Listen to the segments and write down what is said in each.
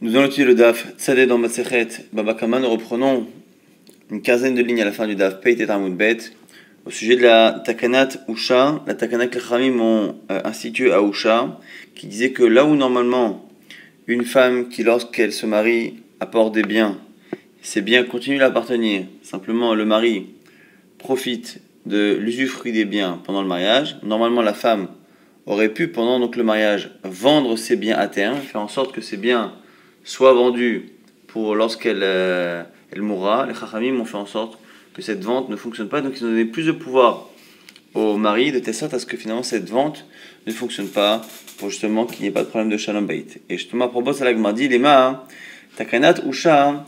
Nous allons étudier le DAF Tzadeh dans Masechet Babakama. Nous reprenons une quinzaine de lignes à la fin du DAF Peit et Bet. Au sujet de la Takanat Usha, la Takanat que les ont euh, à Usha, qui disait que là où normalement une femme qui, lorsqu'elle se marie, apporte des biens, ces biens continuent à l'appartenir, simplement le mari profite de l'usufruit des biens pendant le mariage, normalement la femme aurait pu pendant donc le mariage vendre ses biens à terme, faire en sorte que ces biens soit vendue pour lorsqu'elle euh, elle mourra, les Chachamim ont fait en sorte que cette vente ne fonctionne pas. Donc ils ont donné plus de pouvoir au mari de telle sorte à ce que finalement cette vente ne fonctionne pas pour justement qu'il n'y ait pas de problème de shalom bait. Et justement à propos de ça, m'a dit, les ma, takanat usha,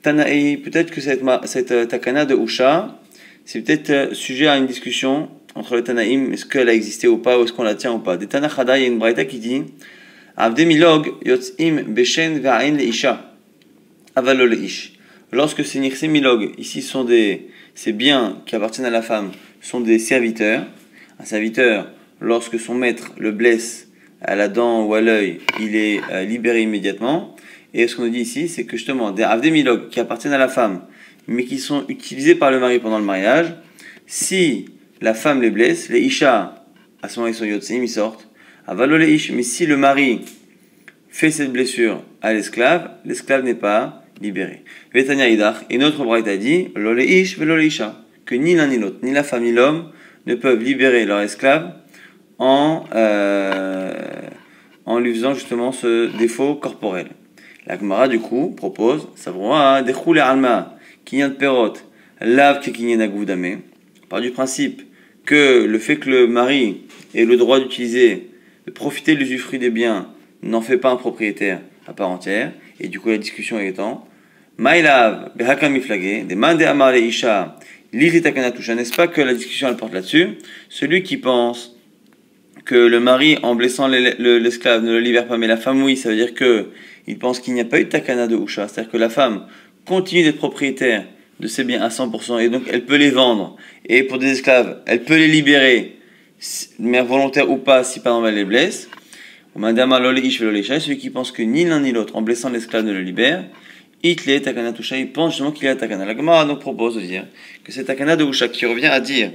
tanaï, peut-être que cette, cette euh, takana de usha, c'est peut-être euh, sujet à une discussion entre les tanaïm, est-ce qu'elle a existé ou pas, ou est-ce qu'on la tient ou pas. Des tanachada, il y a une braïta qui dit, Lorsque ces milog, ici sont des, ces biens qui appartiennent à la femme, sont des serviteurs. Un serviteur, lorsque son maître le blesse à la dent ou à l'œil, il est euh, libéré immédiatement. Et ce qu'on nous dit ici, c'est que justement, des milog qui appartiennent à la femme, mais qui sont utilisés par le mari pendant le mariage, si la femme les blesse, les isha, à ce moment ils sont yotsim, ils sortent. Mais si le mari fait cette blessure à l'esclave, l'esclave n'est pas libéré. Vetania et notre braïta dit, ish que ni l'un ni l'autre, ni la femme ni l'homme, ne peuvent libérer leur esclave en, euh, en lui faisant justement ce défaut corporel. La Gemara, du coup, propose, savoir, des alma, kinyan perot, lave ke par du principe que le fait que le mari ait le droit d'utiliser, de profiter de l'usufruit des biens, n'en fait pas un propriétaire à part entière. Et du coup, la discussion étant Maïlav, Behakam Miflagé, demande à Isha, n'est-ce pas que la discussion porte là-dessus? Celui qui pense que le mari, en blessant l'esclave, ne le libère pas, mais la femme, oui, ça veut dire que il pense qu'il n'y a pas eu de takana de Usha, c'est-à-dire que la femme continue d'être propriétaire de ses biens à 100%, et donc elle peut les vendre, et pour des esclaves, elle peut les libérer, mère volontaire ou pas, si par exemple elle les blesse. Celui qui pense que ni l'un ni l'autre, en blessant l'esclave, ne le libère, Itle Takana Tusha, il pense justement qu'il est Takana. La Gemara donc propose de dire que c'est Takana de Usha qui revient à dire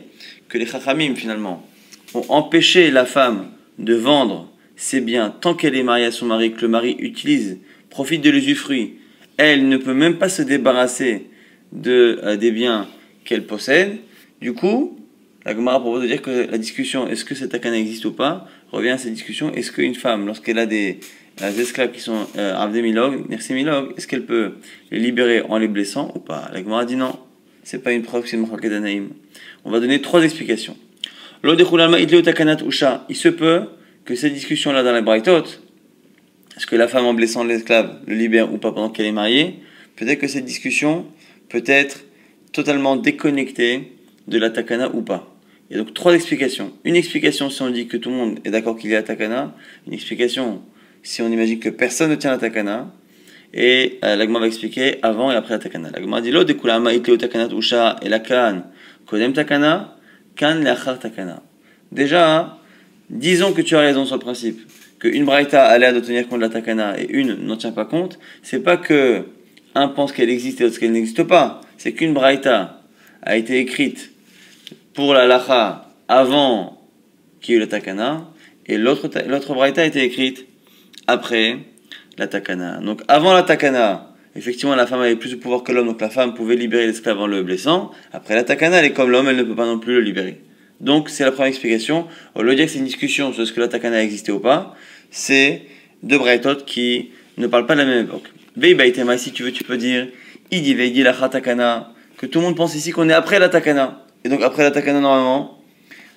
que les Chachamim finalement ont empêché la femme de vendre ses biens tant qu'elle est mariée à son mari, que le mari utilise, profite de l'usufruit. Elle ne peut même pas se débarrasser de, euh, des biens qu'elle possède. Du coup, la Gemara propose de dire que la discussion est-ce que cette takana existe ou pas revient à cette discussion est-ce qu'une femme, lorsqu'elle a des, esclaves qui sont euh, milog, milog, est-ce qu'elle peut les libérer en les blessant ou pas? La Gemara dit non, c'est pas une preuve c'est une On va donner trois explications. Il se peut que cette discussion-là dans la Braithot, est-ce que la femme en blessant l'esclave le libère ou pas pendant qu'elle est mariée? Peut-être que cette discussion peut être totalement déconnectée de la takana ou pas. Il y a donc trois explications. Une explication si on dit que tout le monde est d'accord qu'il y a takana. Une explication si on imagine que personne ne tient la takana. Et euh, l'agma va expliquer avant et après la takana. L'agma dit l'autre kulama itleo takana usha et la kodem takana kan leachar takana. Déjà, disons que tu as raison sur le principe que une braïta a l'air de tenir compte de la takana et une n'en tient pas compte. C'est pas que un pense qu'elle existe et l'autre qu'elle n'existe pas. C'est qu'une braïta a été écrite pour la lacha avant qu'il y ait eu la takana, et l'autre, l'autre braïta a été écrite après la takana. Donc avant la takana, effectivement la femme avait plus de pouvoir que l'homme, donc la femme pouvait libérer l'esclave en le blessant. Après la takana, elle est comme l'homme, elle ne peut pas non plus le libérer. Donc c'est la première explication. Au lieu de dire que c'est une discussion sur ce que la takana ou pas, c'est deux braïtot qui ne parlent pas de la même époque. Veibaitema, si tu veux, tu peux dire, Idi Veidi la takana, que tout le monde pense ici qu'on est après la takana. Et donc après la takana normalement,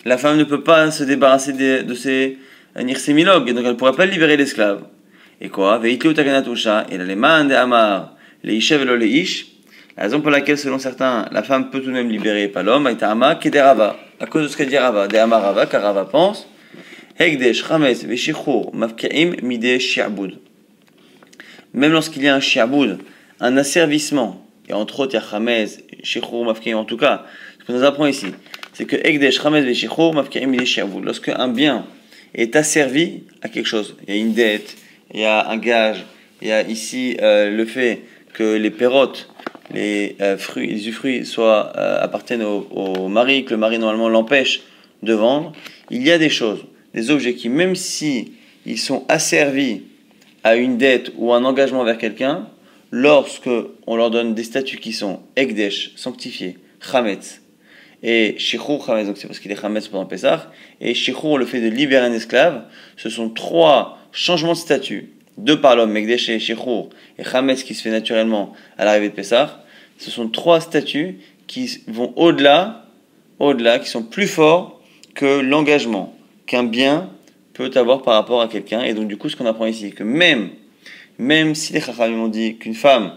la femme ne peut pas se débarrasser de, ses nirsémilogues, et donc elle ne pourrait pas libérer l'esclave. Et quoi? Veitlu takana tusha, et les de amar, les ishev les ish. La raison pour laquelle, selon certains, la femme peut tout de même libérer, pas l'homme, est ama kederava. À cause de ce que dit Rava, de amarava, car Rava pense, hegdesh, chames, veshichur, mafkaim, mide, shi'abud. Même lorsqu'il y a un shi'abud, un asservissement, et entre autres, il y a chames, shichur, mafkaim, en tout cas, ce nous apprend ici, c'est que lorsque un bien est asservi à quelque chose, il y a une dette, il y a un gage, il y a ici euh, le fait que les pérotes, les euh, fruits, les usufruits soient, euh, appartiennent au, au mari, que le mari normalement l'empêche de vendre, il y a des choses, des objets qui, même si ils sont asservis à une dette ou un engagement vers quelqu'un, lorsque on leur donne des statuts qui sont Ekdesh, sanctifiés, Chametz, et Shichur Chametz, donc c'est parce qu'il est Chametz pendant Pessah, et Shichur, le fait de libérer un esclave, ce sont trois changements de statut, deux par l'homme, Ekdesh et Shichur, et Chametz qui se fait naturellement à l'arrivée de Pessah, ce sont trois statuts qui vont au-delà, au-delà, qui sont plus forts que l'engagement qu'un bien peut avoir par rapport à quelqu'un. Et donc, du coup, ce qu'on apprend ici, que même, même si les Chachamim ont dit qu'une femme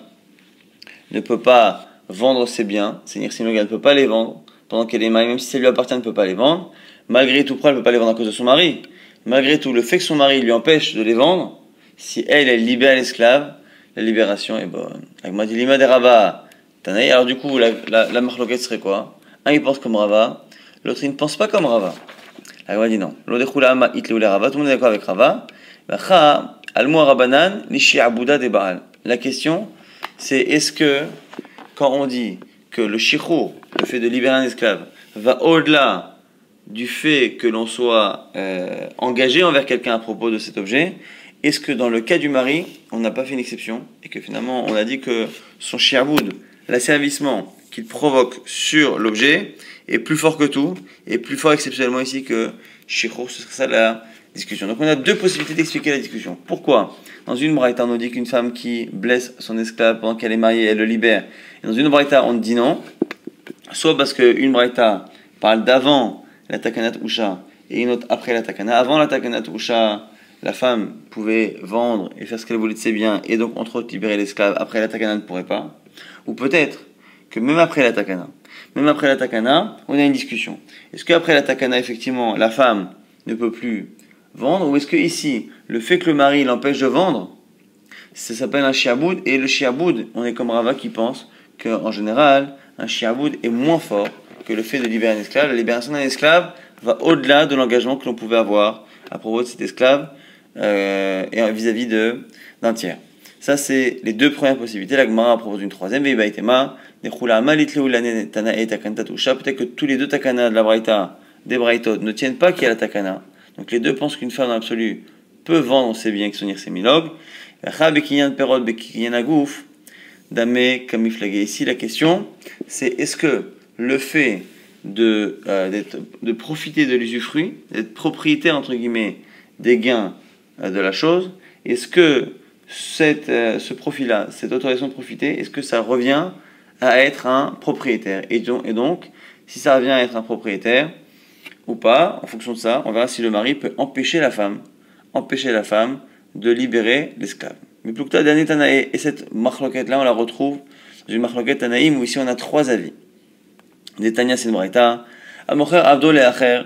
ne peut pas vendre ses biens, c'est-à-dire si ne peut pas les vendre pendant qu'elle est mariée, même si ça lui appartient, elle ne peut pas les vendre, malgré tout, pourquoi elle ne peut pas les vendre à cause de son mari Malgré tout, le fait que son mari lui empêche de les vendre, si elle, elle libère l'esclave, la libération est bonne. Alors du coup, la, la, serait quoi? Un, il pense comme Rava, l'autre, il ne pense pas comme Rava. La Gemara dit non. Tout le monde est d'accord avec Rava. La question, c'est est-ce que quand on dit que le shichur, le fait de libérer un esclave, va au-delà du fait que l'on soit euh, engagé envers quelqu'un à propos de cet objet, est-ce que dans le cas du mari, on n'a pas fait une exception et que finalement on a dit que son shiaboud, l'asservissement qu'il provoque sur l'objet, est plus fort que tout, et plus fort exceptionnellement ici que Shichur, ce serait ça la discussion. Donc on a deux possibilités d'expliquer la discussion. Pourquoi Dans une braïta, on nous dit qu'une femme qui blesse son esclave pendant qu'elle est mariée, elle le libère. Dans une braïta, on dit non. Soit parce qu'une braïta parle d'avant la takanat usha et une autre après la takana. Avant la takanat usha, la femme pouvait vendre et faire ce qu'elle voulait de ses biens et donc entre autres libérer l'esclave. Après la takana ne pourrait pas. Ou peut-être que même après la takana, même après la takana, on a une discussion. Est-ce qu'après la takana, effectivement, la femme ne peut plus vendre Ou est-ce que ici, le fait que le mari l'empêche de vendre, ça s'appelle un chiaboud Et le chiaboud, on est comme Rava qui pense qu'en général, un chiaboud est moins fort que le fait de libérer un esclave. La libération d'un esclave va au-delà de l'engagement que l'on pouvait avoir à propos de cet esclave euh, et vis-à-vis d'un tiers. Ça, c'est les deux premières possibilités. La Gemara propose une troisième. Peut-être que tous les deux takana de la Braïta, des Braïtot, ne tiennent pas qu'il y a la takana. Donc les deux pensent qu'une femme dans l'absolu peut vendre ses biens qui sont semilog. Ici, la question, c'est est-ce que le fait de, euh, de profiter de l'usufruit, d'être propriétaire, entre guillemets, des gains euh, de la chose, est-ce que cette, euh, ce profil-là, cette autorisation de profiter, est-ce que ça revient à être un propriétaire? Et donc, si ça revient à être un propriétaire ou pas, en fonction de ça, on verra si le mari peut empêcher la femme, empêcher la femme de libérer l'esclave. Mais plus que Tanaï, et cette marloquette-là, on la retrouve dans une marloquette Tanaïm où ici on a trois avis. Netanya c'est Amocher Abdol et Acher,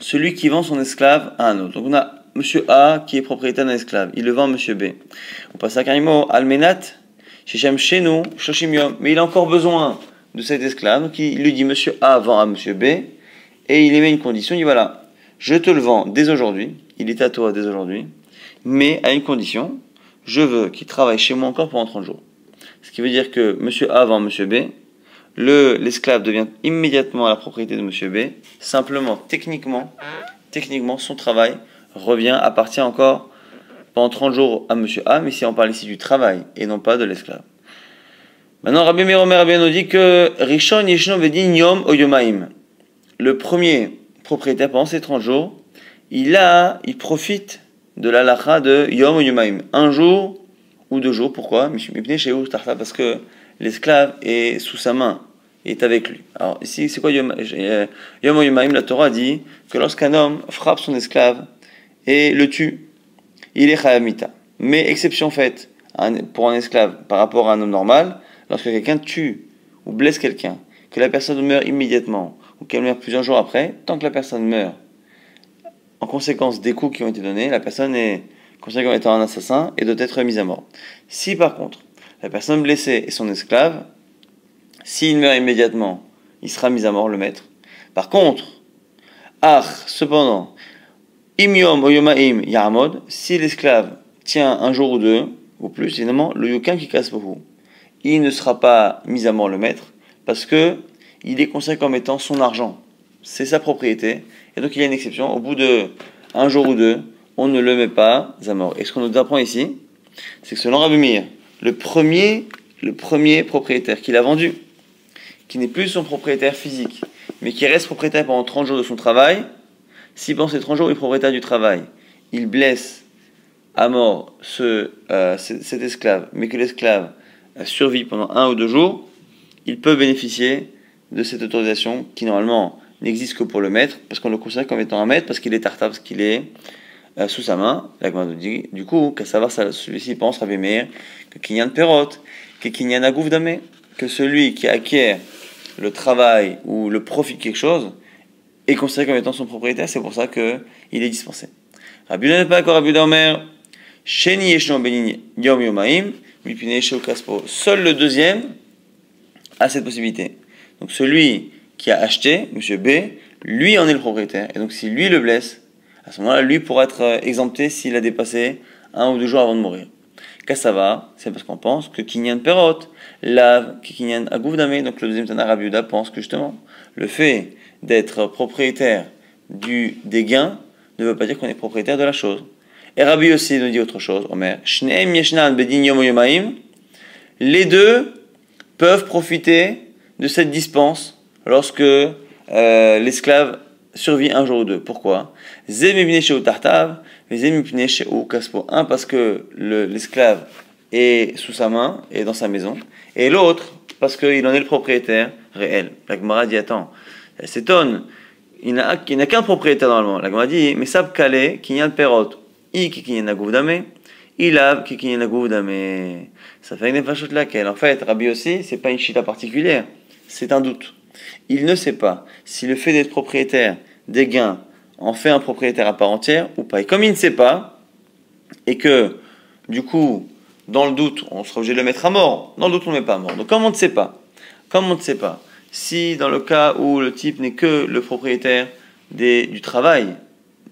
celui qui vend son esclave à un autre. Donc on a Monsieur A qui est propriétaire d'un esclave, il le vend à Monsieur B. On passe à Karimo, Almenat, chez nous, mais il a encore besoin de cet esclave, donc il lui dit Monsieur A vend à Monsieur B, et il émet une condition, il dit voilà, je te le vends dès aujourd'hui, il est à toi dès aujourd'hui, mais à une condition, je veux qu'il travaille chez moi encore pendant 30 jours. Ce qui veut dire que Monsieur A vend Monsieur B, le l'esclave devient immédiatement la propriété de Monsieur B. Simplement, techniquement, techniquement, son travail revient, appartient encore pendant 30 jours à monsieur A, mais si on parle ici du travail et non pas de l'esclave. Maintenant, Rabbi Rabbi nous dit que Rishon Yishno Vedin Yom Oyomaim, le premier propriétaire pendant ces 30 jours, il a, il profite de la lacha de Yom Oyomaim, un jour ou deux jours. Pourquoi? Parce que l'esclave est sous sa main, est avec lui. Alors ici, c'est quoi Yom, euh, Yom Oyomaim La Torah dit que lorsqu'un homme frappe son esclave, et le tue, il est chayamita. Mais exception faite pour un esclave par rapport à un homme normal, lorsque quelqu'un tue ou blesse quelqu'un, que la personne meurt immédiatement ou qu'elle meurt plusieurs jours après, tant que la personne meurt en conséquence des coups qui ont été donnés, la personne est considérée comme étant un assassin et doit être mise à mort. Si par contre la personne blessée est son esclave, s'il meurt immédiatement, il sera mis à mort le maître. Par contre, ah, cependant, Im yom yamod, si l'esclave tient un jour ou deux, ou plus, évidemment, le yukin qui casse beaucoup. Il ne sera pas mis à mort le maître, parce que il est considéré comme étant son argent. C'est sa propriété. Et donc il y a une exception. Au bout de un jour ou deux, on ne le met pas à mort. Et ce qu'on nous apprend ici, c'est que selon Rabbi le premier, le premier propriétaire qu'il a vendu, qui n'est plus son propriétaire physique, mais qui reste propriétaire pendant 30 jours de son travail, si pendant ces 30 jours il est propriétaire du travail, il blesse à mort euh, cet esclave, mais que l'esclave survit pendant un ou deux jours, il peut bénéficier de cette autorisation qui normalement n'existe que pour le maître, parce qu'on le considère comme étant un maître, parce qu'il est tartare, parce qu'il est euh, sous sa main. La dit, du coup, qu'à savoir, celui-ci pense, Rabbi Meir, que Kinyan Perot, que Kinyan Agouf Damé, que celui qui acquiert le travail ou le profit de quelque chose est considéré comme étant son propriétaire, c'est pour ça qu'il est dispensé. Rabbi n'est pas d'accord, Rabbi Omer, Sheni Yeshno Benin Yom Yomaim, Seul le deuxième a cette possibilité. Donc celui qui a acheté, M. B, lui en est le propriétaire. Et donc si lui le blesse, à ce moment-là, lui pourra être euh, exempté s'il a dépassé un ou deux jours avant de mourir. va c'est parce qu'on pense que Kinyan Perot lave Kinyan Agouvdame, donc le deuxième Tana Rabiuda pense que justement, le fait d'être propriétaire du, des gains ne veut pas dire qu'on est propriétaire de la chose. Et Rabbi aussi nous dit autre chose, Omer, les deux peuvent profiter de cette dispense lorsque euh, l'esclave survit un jour ou deux. Pourquoi? Un, parce que l'esclave est sous sa main et dans sa maison. Et l'autre, parce qu'il en est le propriétaire réel. La Gemara dit Attends, elle s'étonne. Il n'a qu'un propriétaire normalement. La Gemara dit Mais sab kale, kinyan perot, i kinyan aguvdame, ilav kinyan aguvdame. Ça fait une de laquelle. En fait, Rabbi aussi, c'est pas une chita particulière. C'est un doute. Il ne sait pas si le fait d'être propriétaire des gains en fait un propriétaire à part entière ou pas. Et comme il ne sait pas, et que du coup, dans le doute, on sera obligé de le mettre à mort, dans le doute, on ne le met pas à mort. Donc comme on ne sait pas, comme on ne sait pas, si dans le cas où le type n'est que le propriétaire des, du travail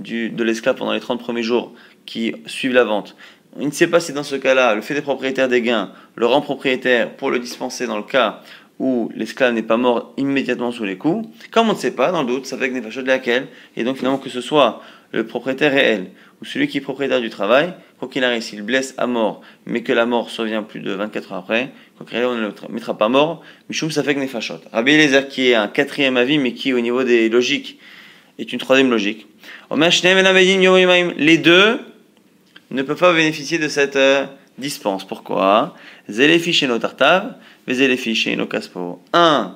de l'esclave pendant les 30 premiers jours qui suivent la vente, il ne sait pas si dans ce cas-là, le fait d'être propriétaire des gains le rend propriétaire pour le dispenser dans le cas où l'esclave n'est pas mort immédiatement sous les coups, comme on ne sait pas, dans le doute, ça fait que n'est de laquelle, et donc finalement que ce soit le propriétaire réel ou celui qui est propriétaire du travail, quoi qu'il arrive, s'il blesse à mort, mais que la mort survient plus de 24 heures après, quoi qu'il arrive, on ne le mettra pas mort, Michoum ça fait que nefashot. Rabbi Eliezer qui est un quatrième avis, mais qui au niveau des logiques est une troisième logique. Les deux ne peuvent pas bénéficier de cette euh, dispense. Pourquoi? Zéléfi chez nos Chez nos caspo. Un,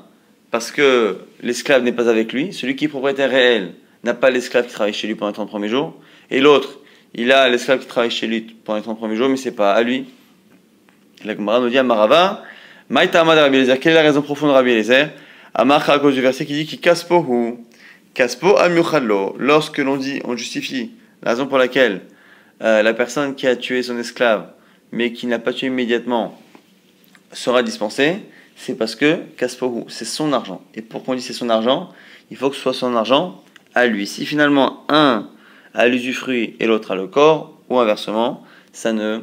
parce que l'esclave n'est pas avec lui. Celui qui est propriétaire réel n'a pas l'esclave qui travaille chez lui pendant les 30 premiers jours. Et l'autre, il a l'esclave qui travaille chez lui pendant les 30 premiers jours, mais c'est pas à lui. La Gemara nous dit à Marava, Eliezer, quelle est la raison profonde de Rabbi Eliezer? Amar à cause du verset qui dit qui kaspo ou amuchadlo. Lorsque l'on dit, on justifie la raison pour laquelle euh, la personne qui a tué son esclave mais qui n'a pas tué immédiatement, sera dispensé, c'est parce que Kaspohu, c'est son argent. Et pour qu'on dise c'est son argent, il faut que ce soit son argent à lui. Si finalement un a l'usufruit et l'autre a le corps, ou inversement, ça ne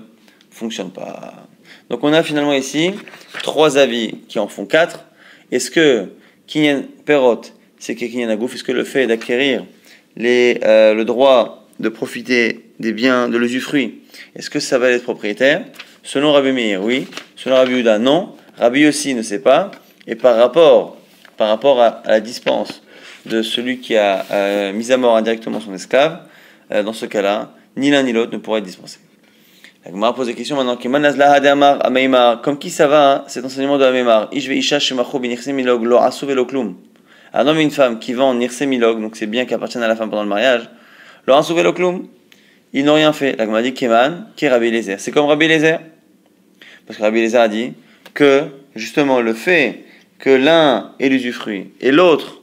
fonctionne pas. Donc on a finalement ici trois avis qui en font quatre. Est-ce que Kinyan Perot, c'est que Kinyan Agouf, est-ce que le fait d'acquérir euh, le droit de profiter des biens de l'usufruit est-ce que ça va être propriétaire? Selon Rabbi Meir, oui. Selon Rabbi Uda, non. Rabbi aussi ne sait pas. Et par rapport, par rapport à, la dispense de celui qui a euh, mis à mort indirectement son esclave, euh, dans ce cas-là, ni l'un ni l'autre ne pourrait être dispensé. La Gemara pose la question maintenant. Comme qui ça va, hein, cet enseignement de Ameimar? Un homme et une femme qui vendent Nirse Milog, donc c'est bien qui appartiennent à la femme pendant le mariage, lo klum ils n'ont rien fait. La Gemara dit Keman, qui est Rabbi Eliezer? C'est comme Rabbi Eliezer? Parce que Rabbi Eliezer a dit que, justement, le fait que l'un ait l'usufruit et l'autre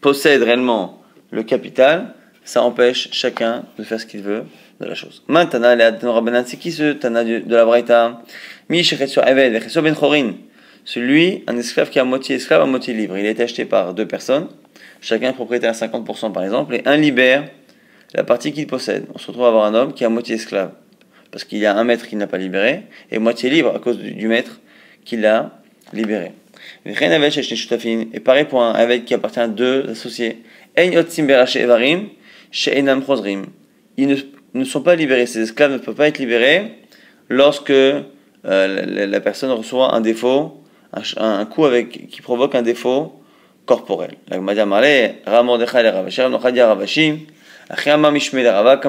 possède réellement le capital, ça empêche chacun de faire ce qu'il veut de la chose. Maintenant, c'est qui ce Tana de la Braïta? Ben Celui, un esclave qui est à moitié esclave, à moitié libre. Il a été acheté par deux personnes, chacun propriétaire à 50% par exemple, et un libère la partie qu'il possède. On se retrouve à avoir un homme qui est à moitié esclave. Parce qu'il y a un maître qui n'a pas libéré, et moitié libre à cause du maître qui l'a libéré. Et pareil pour un avec qui appartient à deux associés. Ils ne, sont pas libérés, ces esclaves ne peuvent pas être libérés lorsque euh, la, personne reçoit un défaut, un, coup avec, qui provoque un défaut corporel. Comme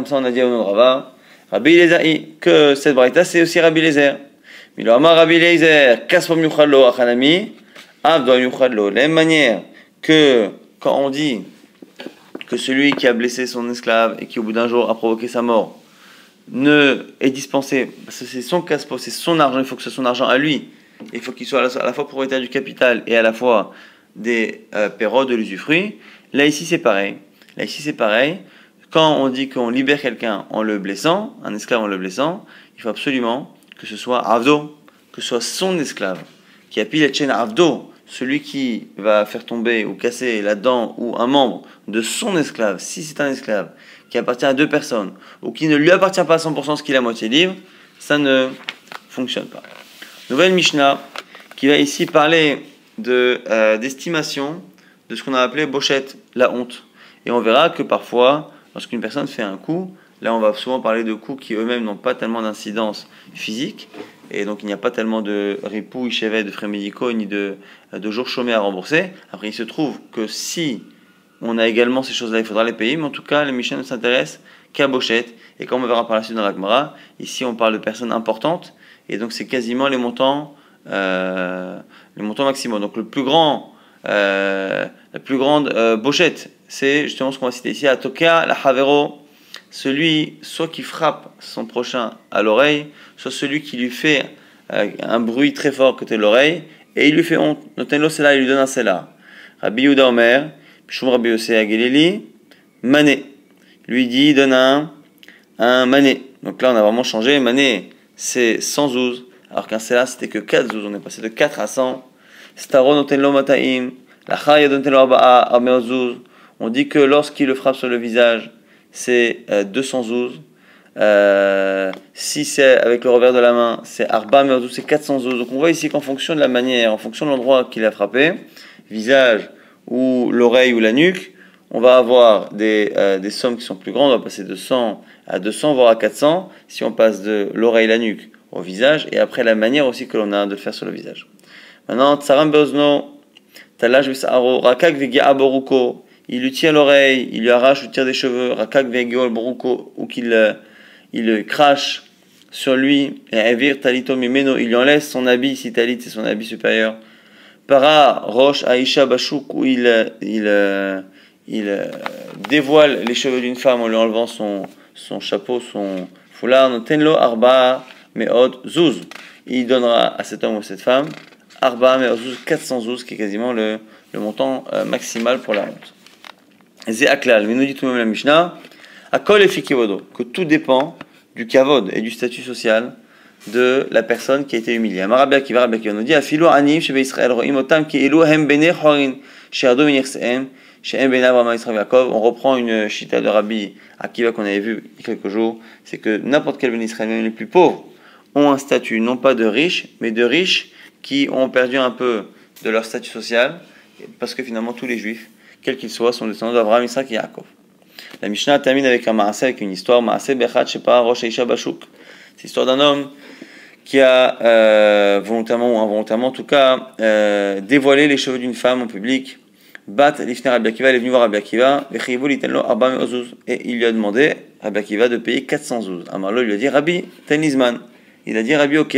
ça on a dit au nom de Rava, Rabbi Eliezer, que cette braïta c'est aussi Rabbi Eliezer. Mais le Rabbi Eliezer, Kaspom Yuchalo Achanami, Avdo Yuchalo. De la même manière que quand on dit que celui qui a blessé son esclave et qui au bout d'un jour a provoqué sa mort ne est dispensé, parce que c'est son casse c'est son argent, il faut que ce soit son argent à lui, il faut qu'il soit à la, fois propriétaire du capital et à la fois des euh, de l'usufruit. Là ici c'est pareil. Là ici c'est pareil. Quand on dit qu'on libère quelqu'un en le blessant, un esclave en le blessant, il faut absolument que ce soit Avdo, que ce soit son esclave, qui appuie la chaîne Avdo, celui qui va faire tomber ou casser la dent ou un membre de son esclave, si c'est un esclave, qui appartient à deux personnes, ou qui ne lui appartient pas à 100% ce qu'il a moitié libre, ça ne fonctionne pas. Nouvelle Mishnah, qui va ici parler de euh, d'estimation de ce qu'on a appelé bochette, la honte. Et on verra que parfois, lorsqu'une personne fait un coup, là on va souvent parler de coups qui eux-mêmes n'ont pas tellement d'incidence physique, et donc il n'y a pas tellement de ripouilles, chevet, de frais médicaux, ni de, de jours chômés à rembourser. Après, il se trouve que si on a également ces choses-là, il faudra les payer, mais en tout cas, les Michel ne s'intéressent qu'à Bochette, et comme on verra par la suite dans la Gemara, ici on parle de personnes importantes, et donc c'est quasiment les montants, euh, les montants maximaux. Donc le plus grand, euh, la plus grande euh, Bochette, c'est justement ce qu'on va citer ici, à Toka, la Havero, celui soit qui frappe son prochain à l'oreille, soit celui qui lui fait un bruit très fort côté de l'oreille, et il lui fait honte. Notenlo là, il lui donne un cela. Rabbi Yuda Omer, Pishum Rabbi Yosef Agelili, Mané. Lui dit, donne un, un mané. Donc là, on a vraiment changé. Mané, c'est 100 zouz, alors qu'un cela, c'était que 4 zouz. On est passé de 4 à 100. On dit que lorsqu'il le frappe sur le visage, c'est 200 euh, zouz. Euh, si c'est avec le revers de la main, c'est arba c'est 400 zouz. Donc on voit ici qu'en fonction de la manière, en fonction de l'endroit qu'il a frappé, visage ou l'oreille ou la nuque, on va avoir des, euh, des, sommes qui sont plus grandes. On va passer de 100 à 200, voire à 400, si on passe de l'oreille, la nuque au visage, et après la manière aussi que l'on a de le faire sur le visage. Maintenant, tsaram beozno, talaj rakak aboruko, il lui tire l'oreille, il lui arrache ou tire des cheveux, rakak boruko, ou qu'il euh, il crache sur lui, et evir talito mimeno, il lui enlève son habit, si talit c'est son habit supérieur. Para roche aisha bashuk, où il, il, il dévoile les cheveux d'une femme en lui enlevant son, son chapeau, son foulard. Tenlo arba meod zuz. Il donnera à cet homme ou à cette femme arba zuz, 400 zuz, qui est quasiment le, le montant euh, maximal pour la honte. Zé aklal, mais nous dit tout de même la Mishnah, akol et que tout dépend du kavod et du statut social de la personne qui a été humiliée. Qui nous dit Afilo anim chez Israël ki elu hem bene chorin chez chez hem. On reprend une chita de Rabbi Akiva qu'on avait vu il y a quelques jours. C'est que n'importe quel ben Israël, même les plus pauvres, ont un statut non pas de riches, mais de riches qui ont perdu un peu de leur statut social, parce que finalement tous les juifs, quels qu'ils soient, sont descendants d'Abraham, Israël et Yaakov. La Mishnah termine avec un maasé, avec une histoire, maasé bechat shepa rosh Aisha bashuk. C'est l'histoire d'un homme qui a euh, volontairement ou involontairement, en tout cas, euh, dévoilé les cheveux d'une femme en public. Bat l'ifner Rabbi Akiva, il est venu voir Rabbi Akiva, et il lui a demandé, Rabbi Akiva, de payer 400 zouz. Amarlo lui a dit, Rabbi, tenizman. Il a dit, Rabbi, ok,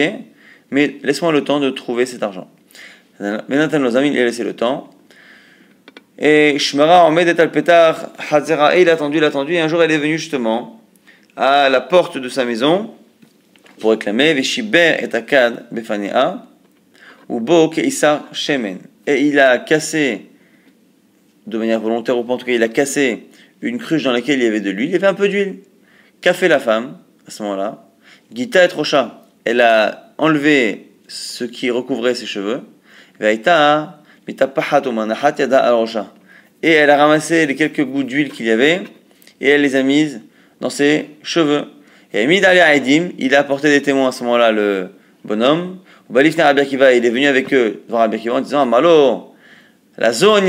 mais laisse-moi le temps de trouver cet argent. Nos amis, il a laissé le temps. Et Shmara en met al petar Hazera, et il a attendu, il a attendu, et un jour, elle est venue justement à la porte de sa maison, pour réclamer Veshiber et Akad Befanea ou Bo Keisar Shemen. Et il a cassé, de manière volontaire ou en tout cas, il a cassé une cruche dans laquelle il y avait de l'huile. Il y avait un peu d'huile. Qu'a fait la femme à ce moment-là? Gita et Rocha. Elle a enlevé ce qui recouvrait ses cheveux. Et elle a ramassé les quelques gouttes d'huile qu'il y avait et elle les a mises dans ses cheveux. il a apporté des témoins à ce moment-là, le bonhomme. il est venu avec eux devant Rabbi Akiva en disant Malo, la zone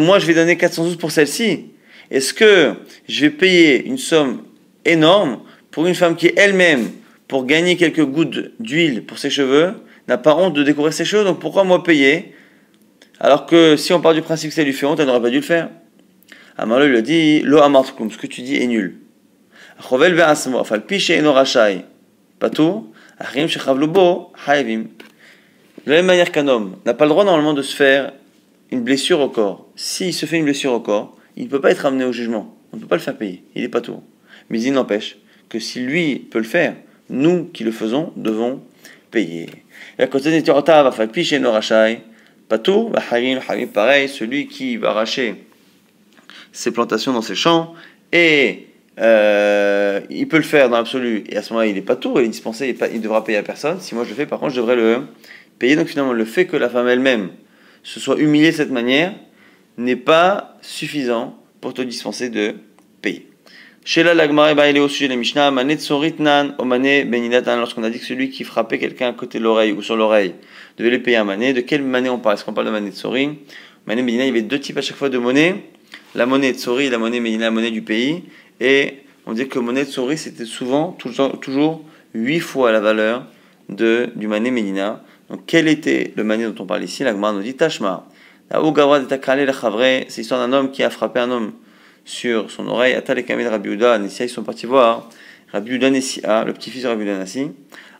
moi je vais donner 412 pour celle-ci. Est-ce que je vais payer une somme énorme pour une femme qui elle-même, pour gagner quelques gouttes d'huile pour ses cheveux, n'a pas honte de découvrir ses cheveux, donc pourquoi moi payer Alors que si on part du principe que ça lui fait honte, elle n'aurait pas dû le faire. Amalo lui a dit Lo ce que tu dis est nul. De la même manière qu'un homme n'a pas le droit normalement de se faire une blessure au corps. S'il se fait une blessure au corps, il ne peut pas être amené au jugement. On ne peut pas le faire payer. Il n'est pas tout. Mais il n'empêche que si lui peut le faire, nous qui le faisons devons payer. Pas tout, pareil, celui qui va arracher ses plantations dans ses champs et euh, il peut le faire dans l'absolu, et à ce moment-là, il n'est pas tout, il est dispensé, il, devra payer à personne. Si moi je le fais, par contre, je devrais le payer. Donc finalement, le fait que la femme elle-même se soit humiliée de cette manière n'est pas suffisant pour te dispenser de payer. Chez la Lagmar, il est au sujet de la Mishnah, Omane Beninatan, lorsqu'on a dit que celui qui frappait quelqu'un à côté de l'oreille ou sur l'oreille devait le payer un mané. De quelle monnaie on parle? Est-ce qu'on parle de Manet Sori Mané Benina, il y avait deux types à chaque fois de monnaie la monnaie Tsori la monnaie Medina, la monnaie du pays. Et on dit que monnaie Tsori, c'était souvent, toujours, huit fois la valeur de, du mané Medina. Donc, quel était le mané dont on parle ici? La Gemara nous dit Tashma. C'est l'histoire d'un homme qui a frappé un homme sur son oreille. Atal et Rabbi Uda, ils sont partis voir Rabbi Uda Nessia, le petit-fils de Rabbi Uda Nassi.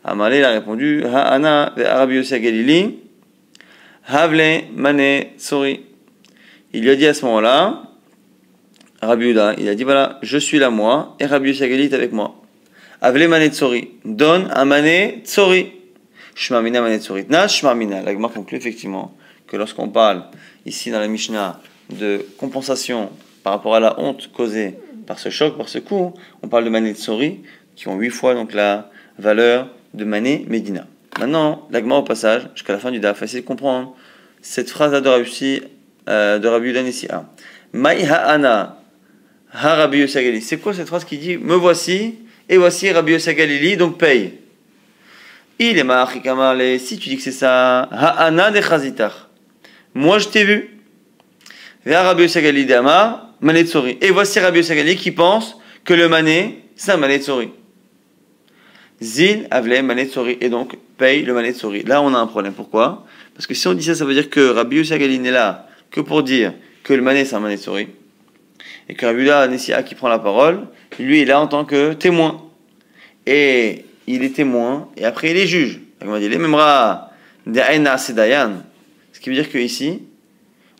Amalé a répondu Ha'ana Rabbi Yossi Galili, Havle Mane Tsori. Il lui a dit à ce moment-là, Rabbi Uda, il a dit voilà, je suis là moi, et Rabbi Sagali est avec moi. Avle manet tsori, donne un mané tsori. Shmamina manet tsori. Na shmamina. La conclut effectivement que lorsqu'on parle ici dans la Mishnah de compensation par rapport à la honte causée par ce choc, par ce coup, on parle de mané tsori qui ont huit fois donc la valeur de mané Medina. Maintenant, la Gemara au passage, jusqu'à la fin du DAF, essayer de comprendre cette phrase de Rabbi, euh, de Maï ha'ana Ha Rabbi. C'est quoi cette phrase qui dit Me voici, et voici Rabbi Galili, donc paye. Il est ma'achikamale. Si tu dis que c'est ça, Ha'ana de chazitar. Moi je t'ai vu. Vers Rabbi Galili d'Amar, Manetsori. Et voici Rabbi Galili qui pense que le mané, c'est un Manetsori. Zin avle Manetsori. Et donc paye le Manetsori. Là on a un problème. Pourquoi? Parce que si on dit ça, ça veut dire que Rabbi Galili n'est là que pour dire que le mané c'est un Manetsori et que Rabbi Nessia qui prend la parole, lui il est là en tant que témoin. Et il est témoin, et après il est juge. Il dit, ce qui veut dire que ici,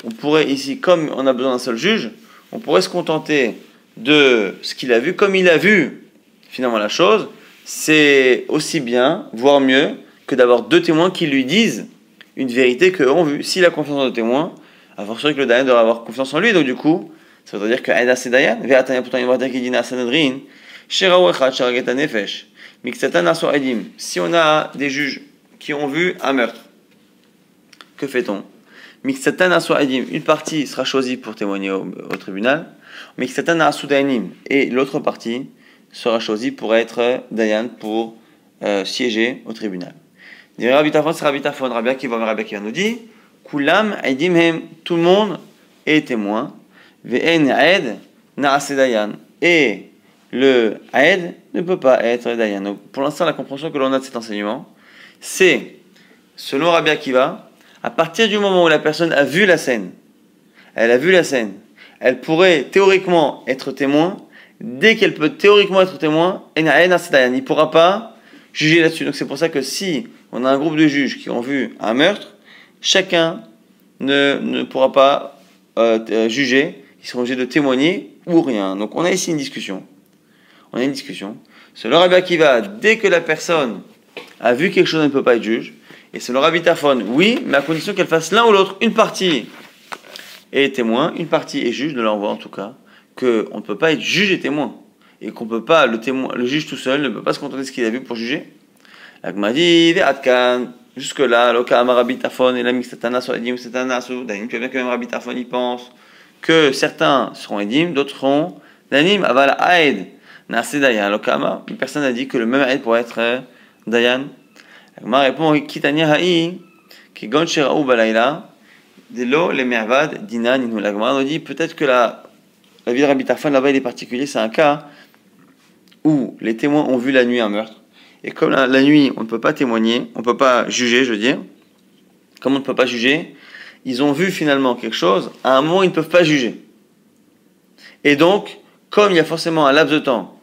on pourrait ici, comme on a besoin d'un seul juge, on pourrait se contenter de ce qu'il a vu, comme il a vu finalement la chose, c'est aussi bien, voire mieux, que d'avoir deux témoins qui lui disent une vérité qu'eux ont vue. S'il a confiance en deux témoins, à fortiori que le Dayan doit avoir confiance en lui, donc du coup, ça veut dire que Miksatan Aso Edim. Si on a des juges qui ont vu un meurtre, que fait-on? Une partie sera choisie pour témoigner au, au tribunal, et l'autre partie sera choisie pour être Dayan, pour euh, siéger au tribunal. Rabbi Akiva, nous dit, tout le monde est témoin, et le Aed ne peut pas être Dayan. Donc, pour l'instant, la compréhension que l'on a de cet enseignement, c'est, selon Rabbi Akiva, à partir du moment où la personne a vu la scène, elle a vu la scène, elle pourrait théoriquement être témoin, dès qu'elle peut théoriquement être témoin, il ne pourra pas juger là-dessus. Donc c'est pour ça que si on a un groupe de juges qui ont vu un meurtre, chacun ne, pourra pas euh, juger ils seront obligés de témoigner ou rien. Donc on a ici une discussion. On a une discussion. Selon Rabbi Akiva, dès que la personne a vu quelque chose, elle ne peut pas être juge. Et selon Rabbi Tafon, oui, mais à condition qu'elle fasse l'un ou l'autre. Une partie est témoin, une partie est juge, de l'envoi en tout cas, qu'on ne peut pas être juge et témoin. Et qu'on peut pas, le, témoin, le juge tout seul ne peut pas se contenter de ce qu'il a vu pour juger. La dit, jusque-là, l'okam Rabbi Tafon et la mixtatana sur edim, satana, tu vois bien que même Rabbi Tafon y pense que certains seront édim, d'autres seront nanim, aval aed, Nase Dayan. Lokama, personne a dit que le même aide pourrait être euh, Dayan. L'Agma répond Kitania Ha'i, qui gon sheraou balayla, de l'eau, les mervad, dinan, inou. L'Agma nous dit peut-être que la, la vie de Rabbi Tarfon là-bas, il est particulier, c'est un cas où les témoins ont vu la nuit un meurtre. Et comme la, la nuit, on ne peut pas témoigner, on ne peut pas juger, je veux dire, comme on ne peut pas juger, ils ont vu finalement quelque chose, à un moment, ils ne peuvent pas juger. Et donc, comme il y a forcément un laps de temps,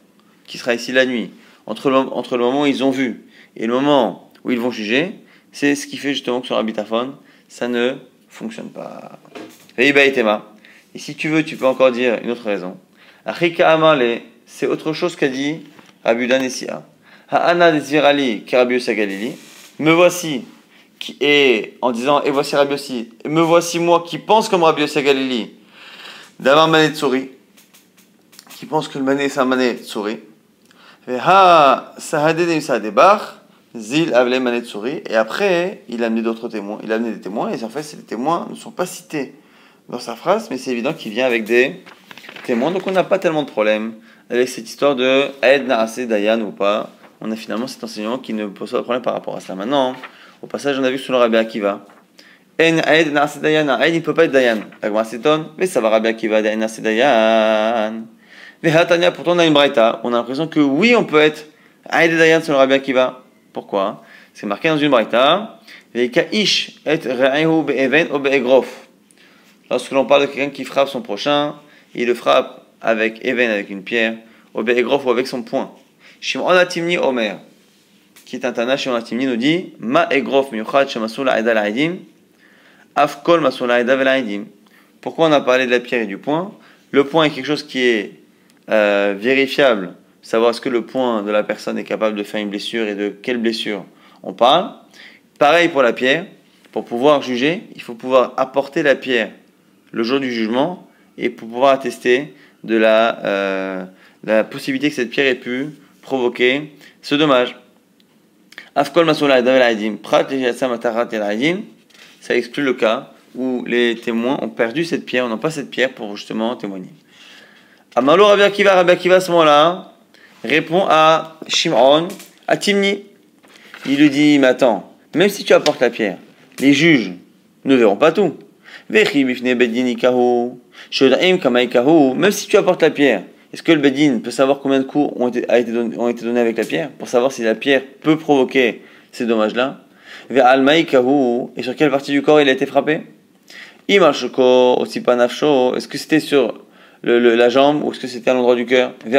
qui sera ici la nuit, entre le, entre le moment où ils ont vu et le moment où ils vont juger, c'est ce qui fait justement que sur Habitaphone, ça ne fonctionne pas. Et si tu veux, tu peux encore dire une autre raison. Amale, c'est autre chose qu'a dit Rabbi Danessia. Ha'ana desirali karabius Galili. Me voici, qui en disant, et voici Rabbi aussi, me voici moi qui pense comme Rabbi Yossi Galili, d'avoir mané de souris, qui pense que le mané c'est un mané de souris. Ha, sahadé sadebach, zil avle souris, et après, il a amené d'autres témoins, il a amené des témoins, et en fait, ces témoins ne sont pas cités dans sa phrase, mais c'est évident qu'il vient avec des témoins, donc on n'a pas tellement de problème avec cette histoire de Aed Narase Dayan ou pas. On a finalement cet enseignement qui ne pose pas de problème par rapport à ça. Maintenant, au passage, on a vu sur le Rabbi Akiva. En Aed Narase Dayan, Aed il ne peut pas être Dayan. La s'étonne, mais ça va Rabbi Akiva, Aed Narase Dayan. Mais Hatania, pourtant on a une braïta, on a l'impression que oui, on peut être Aed Dayan le Rabbi Akiva. Pourquoi? C'est marqué dans une braïta. Lorsque l'on parle de quelqu'un qui frappe son prochain, il le frappe avec Even, avec une pierre, ou ou avec son poing. Shimon Atimni Omer, qui est un Tana, Shimon Atimni nous dit Ma Egrof Miyuchad Shemasul Aida Afkol Masul Aida Velaidim. Pourquoi on a parlé de la pierre et du poing? Le poing est quelque chose qui est euh, vérifiable, savoir est-ce que le poing de la personne est capable de faire une blessure et de quelle blessure on parle. Pareil pour la pierre, pour pouvoir juger, il faut pouvoir apporter la pierre le jour du jugement et pour pouvoir attester de la, euh, la possibilité que cette pierre ait pu provoquer ce dommage. Ça exclut le cas où les témoins ont perdu cette pierre, n'ont pas cette pierre pour justement témoigner. Amalo Rabbi Akiva, Rabbi Akiva à ce moment-là répond à Shimon, à Timni. Il lui dit, mais attends, même si tu apportes la pierre, les juges ne verront pas tout. Même si tu apportes la pierre, est-ce que le Bedin peut savoir combien de coups ont été, donnés avec la pierre pour savoir si la pierre peut provoquer ces dommages-là? Et sur quelle partie du corps il a été frappé? Est-ce que c'était sur le, la jambe ou est-ce que c'était à l'endroit du cœur? Et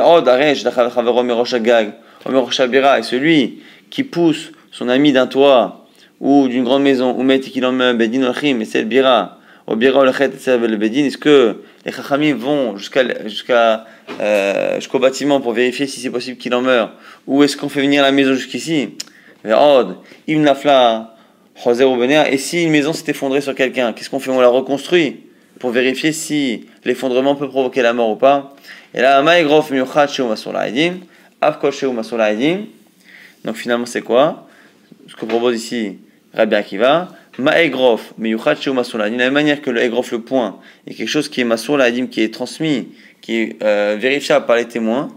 celui qui pousse son ami d'un toit ou d'une grande maison, ou met qu'il en Bedin et c'est le bira au Bira le Bedin, est-ce que les Chachamim vont jusqu'à jusqu'à euh, jusqu'au bâtiment pour vérifier si c'est possible qu'il en meure? Ou est-ce qu'on fait venir la maison jusqu'ici? Et si une maison s'est effondrée sur quelqu'un, qu'est-ce qu'on fait? On la reconstruit? Pour vérifier si l'effondrement peut provoquer la mort ou pas. Et là, donc finalement c'est quoi? Ce que propose ici Rabbi Akiva, Ma'egrof, meyuchat sheu masoula. De la même manière que le egrof, le point, est quelque chose qui est masoula adim, qui est transmis, qui est euh, vérifiable par les témoins.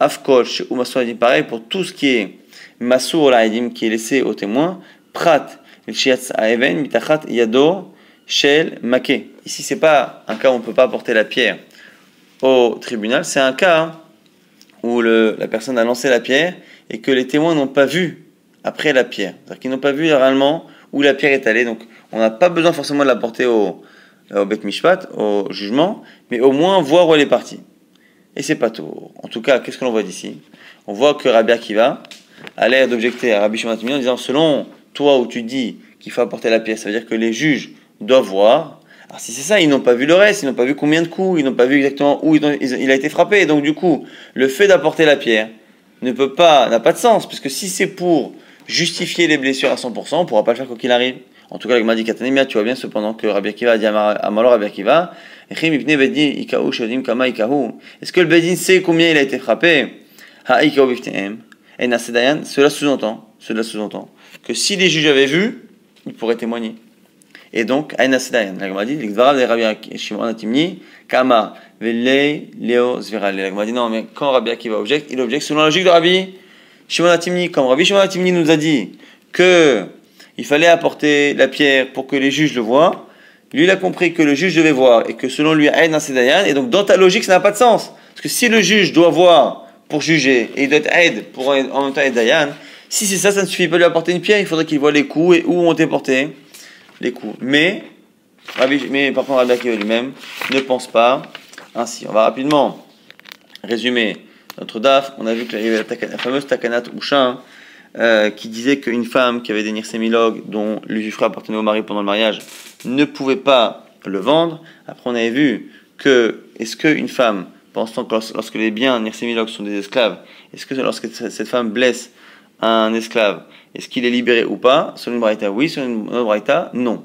Afkol sheu masoula adim, pareil pour tout ce qui est masoula adim, qui est laissé aux témoins. Prat, shiatz aeven, mitachat yado, shel make. Ici, c'est pas un cas où on ne peut pas apporter la pierre au tribunal, c'est un cas où la personne a lancé la pierre et que les témoins n'ont pas vu après la pierre. C'est-à-dire qu'ils n'ont pas vu réellement où la pierre est allée. Donc, on n'a pas besoin forcément de la porter au, au Bet Mishpat, au jugement, mais au moins voir où elle est partie. Et c'est pas tout. En tout cas, qu'est-ce que l'on voit d'ici? On voit que Rabbi Akiva a l'air d'objecter à Rabbi Shimon en disant selon toi où tu dis qu'il faut apporter la pierre, ça veut dire que les juges doivent voir. Alors si c'est ça, ils n'ont pas vu le reste, ils n'ont pas vu combien de coups, ils n'ont pas vu exactement où il a été frappé. donc du coup, le fait d'apporter la pierre ne peut pas, n'a pas de sens, puisque si c'est pour justifier les blessures à 100%, on ne pourra pas le faire quoi qu'il arrive. En tout cas, avec Madi Katanemia, tu vois bien cependant que Rabbi Akiva a dit à Malor Rabbi Akiva, est-ce que le Bedin sait combien il a été frappé? Cela sous-entend, cela sous-entend que si les juges avaient vu, ils pourraient témoigner. Et donc, Aïn Dayan. La Gemara dit, l'Ikvara de Rabbi Shimon Atimni, Kama, Velei, Leo, Zvira. La Gemara dit, non, mais quand Rabbi Akiva objecte, il objecte selon la logique de Rabbi Shimon Atimni. Comme Rabbi Shimon Atimni nous a dit que il fallait apporter la pierre pour que les juges le voient, lui, il a compris que le juge devait voir et que selon lui, Aïn Dayan. Et donc, dans ta logique, ça n'a pas de sens. Parce que si le juge doit voir pour juger et il doit être aide pour en même temps être Dayan, si c'est ça, ça ne suffit pas de lui apporter une pierre, il faudrait qu'il voit les coups et où ont été portés les coups. Mais, mais par contre, Rabbi lui-même ne pense pas ainsi. On va rapidement résumer notre DAF. On a vu qu'il y avait la, fameuse Takanat Ushin euh, qui disait qu'une femme qui avait des nirsémilogues dont l'usufruit appartenait au mari pendant le mariage ne pouvait pas le vendre. Après, on avait vu que est-ce qu'une femme, pensant que lorsque les biens nirsémilogues sont des esclaves, est-ce que lorsque cette femme blesse un esclave, est-ce qu'il est libéré ou pas? Selon une braïta, oui. Selon une autre braïta, non.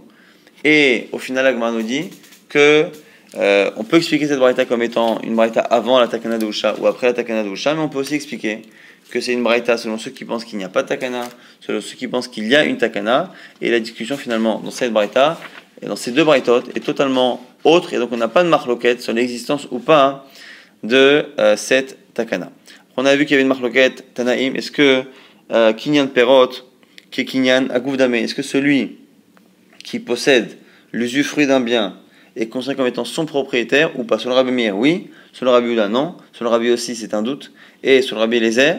Et au final, Agma nous dit que euh, on peut expliquer cette braïta comme étant une braïta avant la takana de Usha ou après la takana de Usha, mais on peut aussi expliquer que c'est une braïta selon ceux qui pensent qu'il n'y a pas de takana, selon ceux qui pensent qu'il y a une takana, et la discussion finalement dans cette braïta et dans ces deux braïtotes est totalement autre, et donc on n'a pas de marloquette sur l'existence ou pas de euh, cette takana. On a vu qu'il y avait une marloquette Tanaïm, est-ce que euh, Kinyan Perot, qui est Kinyan Agouvdame. Est-ce que celui qui possède l'usufruit d'un bien est considéré comme étant son propriétaire ou pas? Sur le Rabbi Meir, oui. Sur le Rabbi Uda, non. Sur le Rabbi aussi, c'est un doute. Et sur le Rabbi Lézer,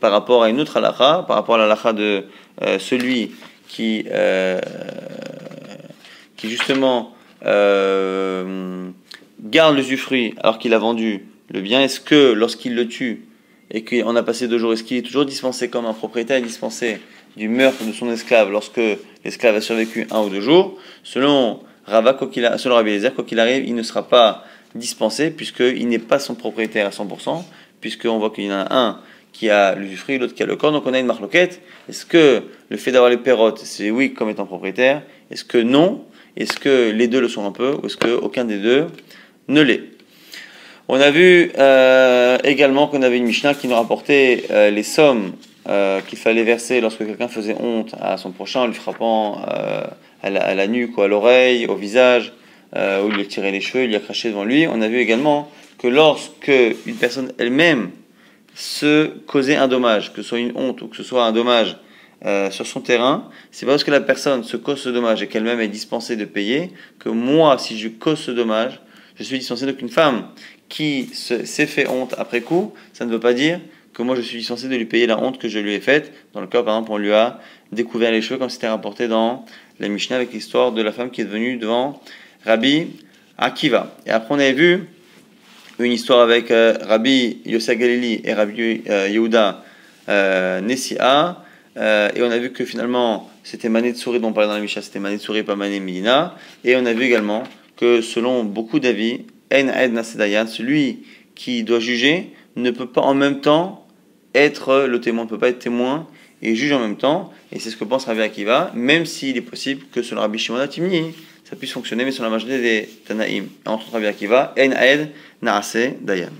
par rapport à une autre halakha, par rapport à la de euh, celui qui, euh, qui justement garde l'usufruit alors qu'il a vendu le bien, est-ce que lorsqu'il le tue, et qu'on a passé deux jours, est-ce qu'il est toujours dispensé comme un propriétaire est dispensé du meurtre de son esclave lorsque l'esclave a survécu un ou deux jours. Selon Rava, selon Rabbi Eliezer, quoi qu'il arrive, il ne sera pas dispensé puisqu'il n'est pas son propriétaire à 100%, puisqu'on voit qu'il y en a un qui a l'usufruit, l'autre qui a le corps, donc on a une marloquette. Est-ce que le fait d'avoir les perrottes, c'est oui comme étant propriétaire? Est-ce que non? Est-ce que les deux le sont un peu? Ou est-ce qu'aucun des deux ne l'est? On a vu euh, également qu'on avait une Mishnah qui nous rapportait euh, les sommes euh, qu'il fallait verser lorsque quelqu'un faisait honte à son prochain en lui frappant à la, nuque ou à l'oreille, au visage, ou lui tirait les cheveux, il lui a devant lui. On a vu également que lorsque une personne elle-même se causait un dommage, que ce soit une honte ou que ce soit un dommage sur son terrain, c'est parce que la personne se cause ce dommage et qu'elle-même est dispensée de payer que moi, si je cause ce dommage, je suis dispensé. Donc une femme qui s'est fait honte après coup, ça ne veut pas dire que moi je suis censé de lui payer la honte que je lui ai faite. Dans le cas, par exemple, on lui a découvert les cheveux, comme c'était rapporté dans la Mishnah avec l'histoire de la femme qui est venue devant Rabbi Akiva. Et après, on avait vu une histoire avec euh, Rabbi Yosef Galili et Rabbi euh, Yehuda euh, Nessia. Euh, et on a vu que finalement, c'était Mané de souris dont on parlait dans la Mishnah, c'était Mané de souris, pas Mané Medina. Et on a vu également que selon beaucoup d'avis, celui qui doit juger, ne peut pas en même temps être le témoin, ne peut pas être témoin et juge en même temps. Et c'est ce que pense Rabbi Akiva, même s'il est possible que selon Rabbi Shimon ça puisse fonctionner, mais sur la majorité des Tanaïm. Entre Rabbi Akiva, En Aed Naase Dayan.